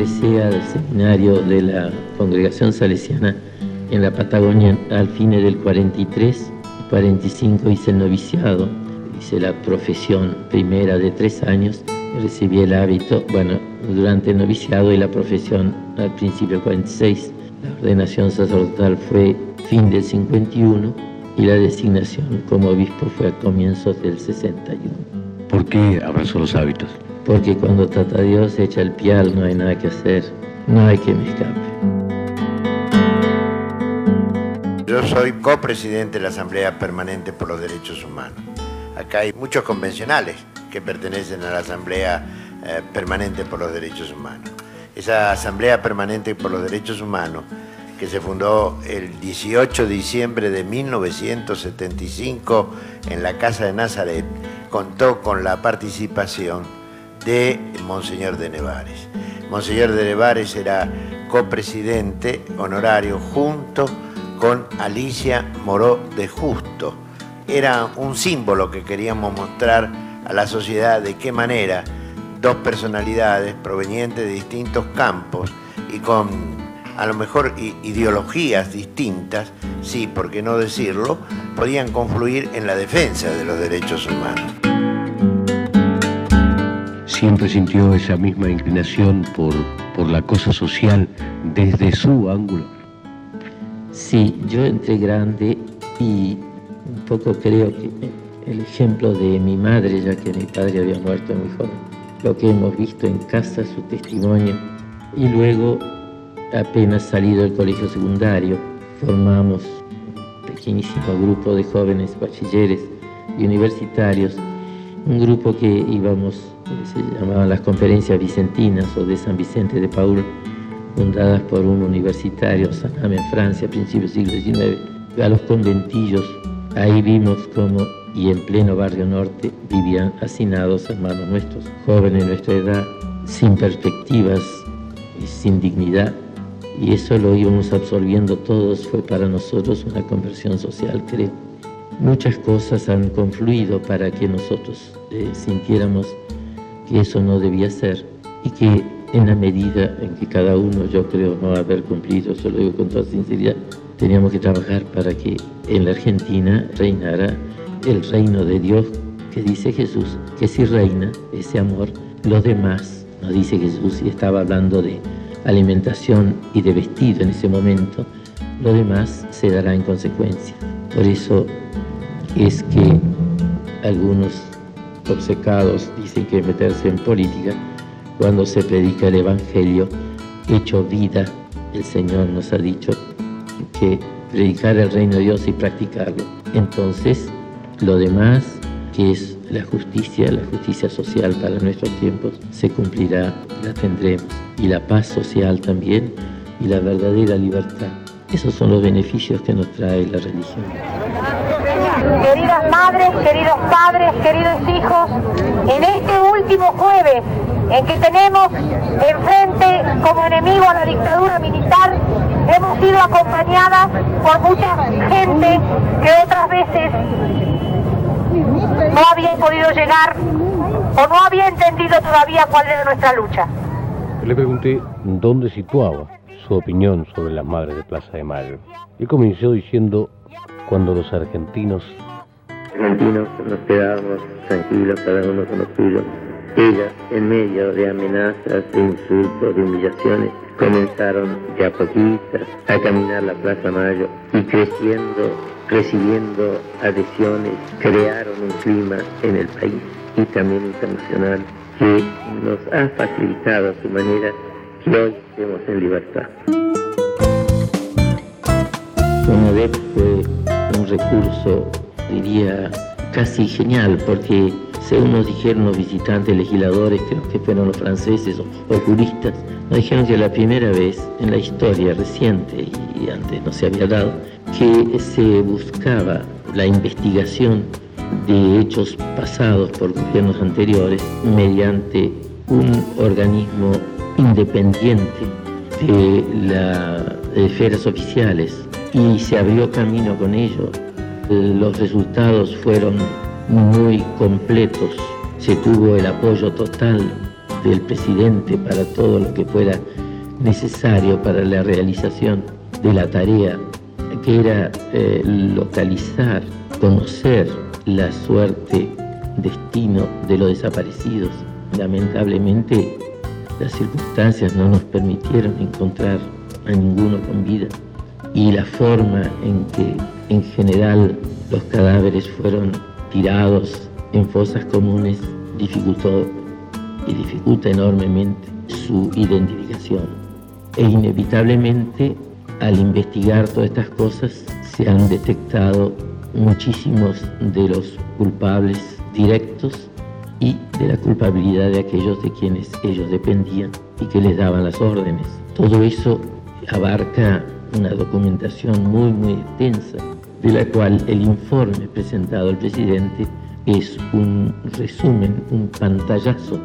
ingresé al seminario de la congregación salesiana en la Patagonia al fin del 43, 45 hice el noviciado, hice la profesión primera de tres años, recibí el hábito, bueno, durante el noviciado y la profesión al principio del 46. La ordenación sacerdotal fue fin del 51 y la designación como obispo fue a comienzos del 61. ¿Por qué abrazó los hábitos? Porque cuando trata Dios echa el pial, no hay nada que hacer, no hay que me escape. Yo soy copresidente de la Asamblea Permanente por los Derechos Humanos. Acá hay muchos convencionales que pertenecen a la Asamblea eh, Permanente por los Derechos Humanos. Esa Asamblea Permanente por los Derechos Humanos, que se fundó el 18 de diciembre de 1975 en la Casa de Nazaret, contó con la participación de Monseñor de Nevares. Monseñor de Nevares era copresidente honorario junto con Alicia Moró de Justo. Era un símbolo que queríamos mostrar a la sociedad de qué manera dos personalidades provenientes de distintos campos y con a lo mejor ideologías distintas, sí, por qué no decirlo, podían confluir en la defensa de los derechos humanos. ¿Siempre sintió esa misma inclinación por, por la cosa social desde su ángulo? Sí, yo entré grande y un poco creo que el ejemplo de mi madre, ya que mi padre había muerto muy joven, lo que hemos visto en casa, su testimonio, y luego, apenas salido del colegio secundario, formamos un pequeñísimo grupo de jóvenes bachilleres y universitarios, un grupo que íbamos, se llamaban las conferencias vicentinas o de San Vicente de Paul, fundadas por un universitario, Saname en Francia, a principios del siglo XIX, a los conventillos. Ahí vimos cómo, y en pleno barrio norte, vivían hacinados hermanos nuestros, jóvenes de nuestra edad, sin perspectivas y sin dignidad. Y eso lo íbamos absorbiendo todos, fue para nosotros una conversión social, creo. Muchas cosas han confluido para que nosotros eh, sintiéramos que eso no debía ser y que en la medida en que cada uno, yo creo, no haber cumplido, eso lo digo con toda sinceridad, teníamos que trabajar para que en la Argentina reinara el reino de Dios que dice Jesús, que si reina ese amor, los demás, no dice Jesús, y estaba hablando de alimentación y de vestido en ese momento, lo demás se dará en consecuencia. Por eso es que algunos obcecados dicen que meterse en política cuando se predica el Evangelio hecho vida, el Señor nos ha dicho que predicar el reino de Dios y practicarlo. Entonces, lo demás, que es la justicia, la justicia social para nuestros tiempos, se cumplirá, la tendremos. Y la paz social también, y la verdadera libertad. Esos son los beneficios que nos trae la religión. Queridas madres, queridos padres, queridos hijos, en este último jueves en que tenemos enfrente como enemigo a la dictadura militar, hemos sido acompañadas por mucha gente que otras veces no había podido llegar o no había entendido todavía cuál era nuestra lucha. Le pregunté dónde situaba su opinión sobre las madres de Plaza de Mayo. Y comenzó diciendo, cuando los argentinos... Argentinos nos quedamos tranquilos, cada uno con lo suyo. Ellas, en medio de amenazas, de insultos, de humillaciones, comenzaron de a poquitas a caminar la Plaza Mayo y creciendo, recibiendo adhesiones, crearon un clima en el país y también internacional que nos ha facilitado a su manera que hoy estemos en libertad. un recurso, diría, casi genial, porque según nos dijeron los visitantes legisladores, creo que fueron los franceses o, juristas, nos dijeron que la primera vez en la historia reciente, y antes no se había dado, que se buscaba la investigación de hechos pasados por gobiernos anteriores mediante un organismo independiente de las esferas oficiales y se abrió camino con ello. Los resultados fueron muy completos, se tuvo el apoyo total del presidente para todo lo que fuera necesario para la realización de la tarea, que era eh, localizar, conocer la suerte, destino de los desaparecidos. Lamentablemente las circunstancias no nos permitieron encontrar a ninguno con vida y la forma en que en general los cadáveres fueron tirados en fosas comunes dificultó y dificulta enormemente su identificación. E inevitablemente al investigar todas estas cosas se han detectado muchísimos de los culpables directos y de la culpabilidad de aquellos de quienes ellos dependían y que les daban las órdenes. Todo eso abarca una documentación muy, muy extensa, de la cual el informe presentado al presidente es un resumen, un pantallazo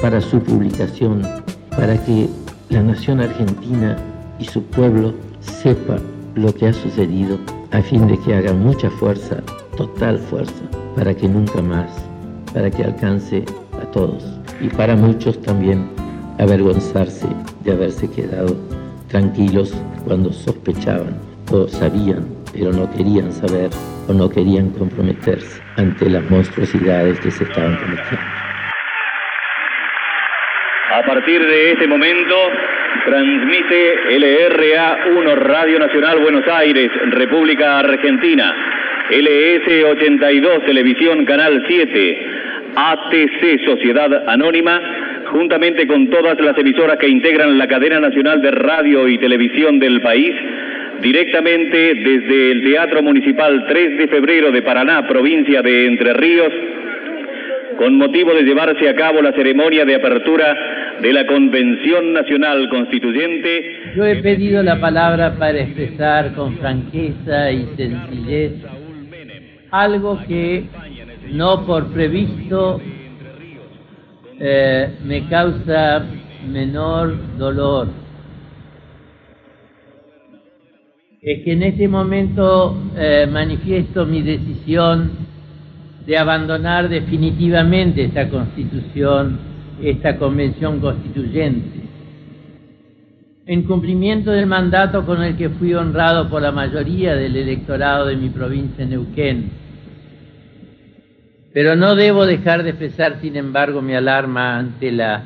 para su publicación, para que la nación argentina y su pueblo sepa lo que ha sucedido, a fin de que haga mucha fuerza, total fuerza, para que nunca más, para que alcance a todos. Y para muchos también avergonzarse de haberse quedado tranquilos cuando sospechaban o sabían, pero no querían saber o no querían comprometerse ante las monstruosidades que se estaban cometiendo. A partir de este momento, transmite LRA1 Radio Nacional Buenos Aires, República Argentina, LS82 Televisión Canal 7, ATC Sociedad Anónima, juntamente con todas las emisoras que integran la cadena nacional de radio y televisión del país, directamente desde el Teatro Municipal 3 de Febrero de Paraná, provincia de Entre Ríos, con motivo de llevarse a cabo la ceremonia de apertura de la Convención Nacional Constituyente. Yo he pedido la palabra para expresar con franqueza y sencillez algo que no por previsto eh, me causa menor dolor. Es que en este momento eh, manifiesto mi decisión de abandonar definitivamente esta constitución, esta convención constituyente, en cumplimiento del mandato con el que fui honrado por la mayoría del electorado de mi provincia Neuquén pero no debo dejar de expresar, sin embargo, mi alarma ante la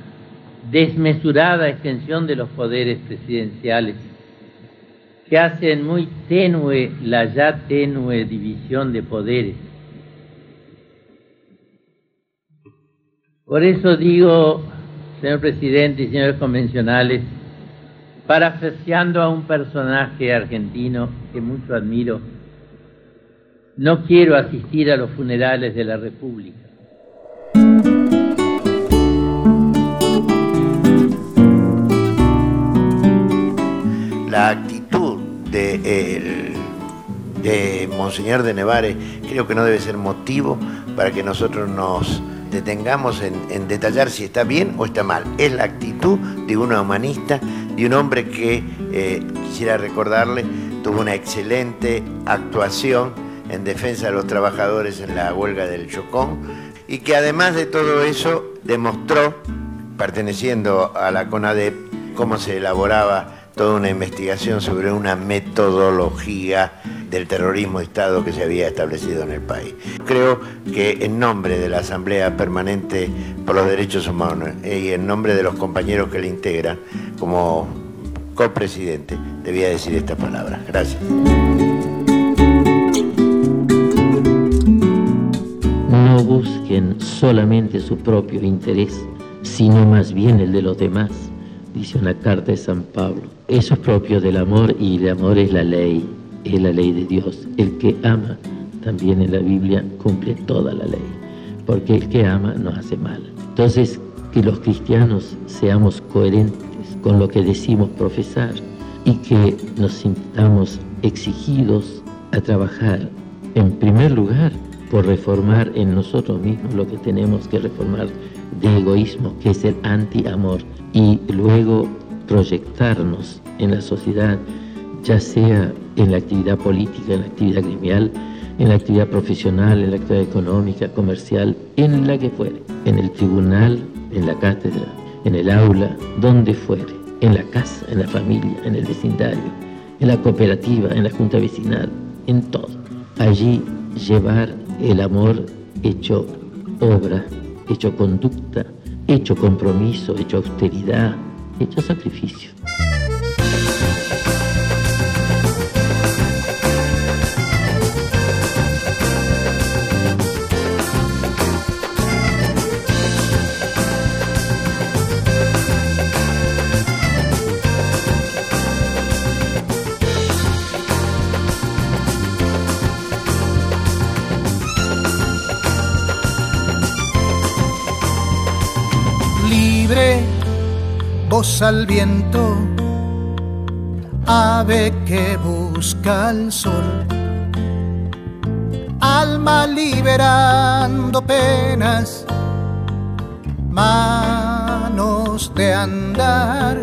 desmesurada extensión de los poderes presidenciales, que hacen muy tenue la ya tenue división de poderes. Por eso digo, señor presidente y señores convencionales, parafraseando a un personaje argentino que mucho admiro, no quiero asistir a los funerales de la República. La actitud de, de Monseñor de Nevares creo que no debe ser motivo para que nosotros nos detengamos en, detallar si está bien o está mal. Es la actitud de un humanista, de un hombre que, eh, quisiera recordarle, tuvo una excelente actuación en defensa de los trabajadores en la huelga del Chocón y que además de todo eso demostró, perteneciendo a la CONADEP, cómo se elaboraba toda una investigación sobre una metodología del terrorismo de Estado que se había establecido en el país. Creo que en nombre de la Asamblea Permanente por los Derechos Humanos y en nombre de los compañeros que le integran, como copresidente, debía decir estas palabras. Gracias. Solamente su propio interés, sino más bien el de los demás, dice una carta de San Pablo. Eso es propio del amor y el amor es la ley, es la ley de Dios. El que ama, también en la Biblia, cumple toda la ley, porque el que ama no hace mal. Entonces, que los cristianos seamos coherentes con lo que decimos profesar y que nos sintamos exigidos a trabajar, en primer lugar, por reformar en nosotros mismos lo que tenemos que reformar de egoísmo, que es el anti-amor, y luego proyectarnos en la sociedad, ya sea en la actividad política, en la actividad gremial, en la actividad profesional, en la actividad económica, comercial, en la que fuere, en el tribunal en la cátedra, en el aula, donde fuere, en la casa, en la familia, en el vecindario, en la cooperativa, en la junta vecinal, en todo. Allí llevar el amor hecho obra, hecho conducta, hecho compromiso, hecho austeridad, hecho sacrificio. Al viento, ave que busca el sol, alma liberando penas, manos de andar,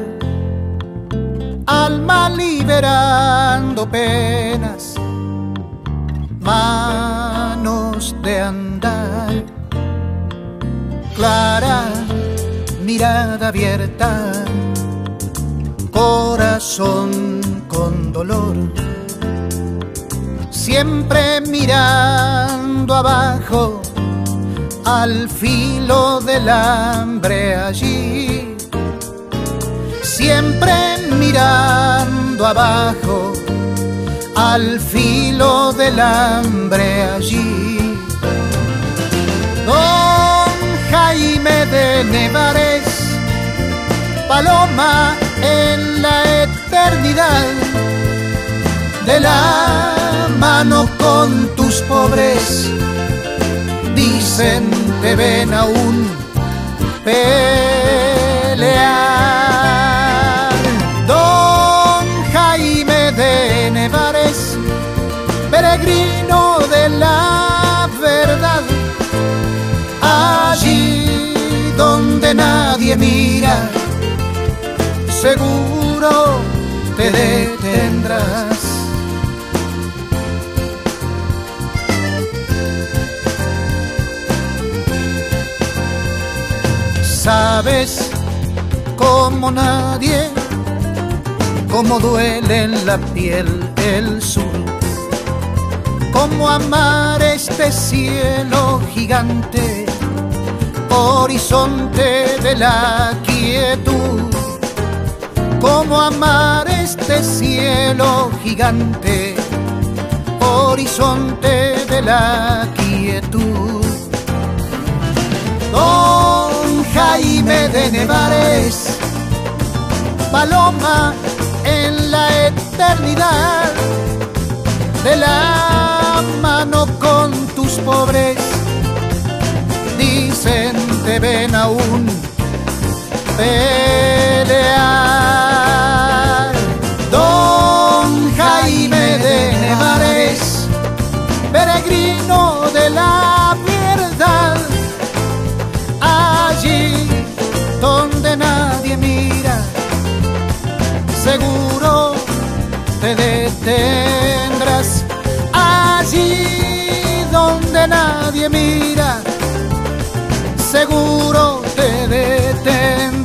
alma liberando penas, manos de andar, clara mirada abierta corazón con dolor, siempre mirando abajo al filo del hambre allí, siempre mirando abajo al filo del hambre allí. De Nevares, Paloma en la eternidad de la mano con tus pobres. Dicen te ven aún pelear. Seguro te detendrás. Sabes como nadie, cómo duele en la piel el sur, cómo amar este cielo gigante, horizonte de la quietud cómo amar este cielo gigante, horizonte de la quietud. Don Jaime de Nevares, paloma en la eternidad, de la mano con tus pobres, dicen te ven aún pelear. Te detendrás. Allí donde nadie mira, seguro te detendrás.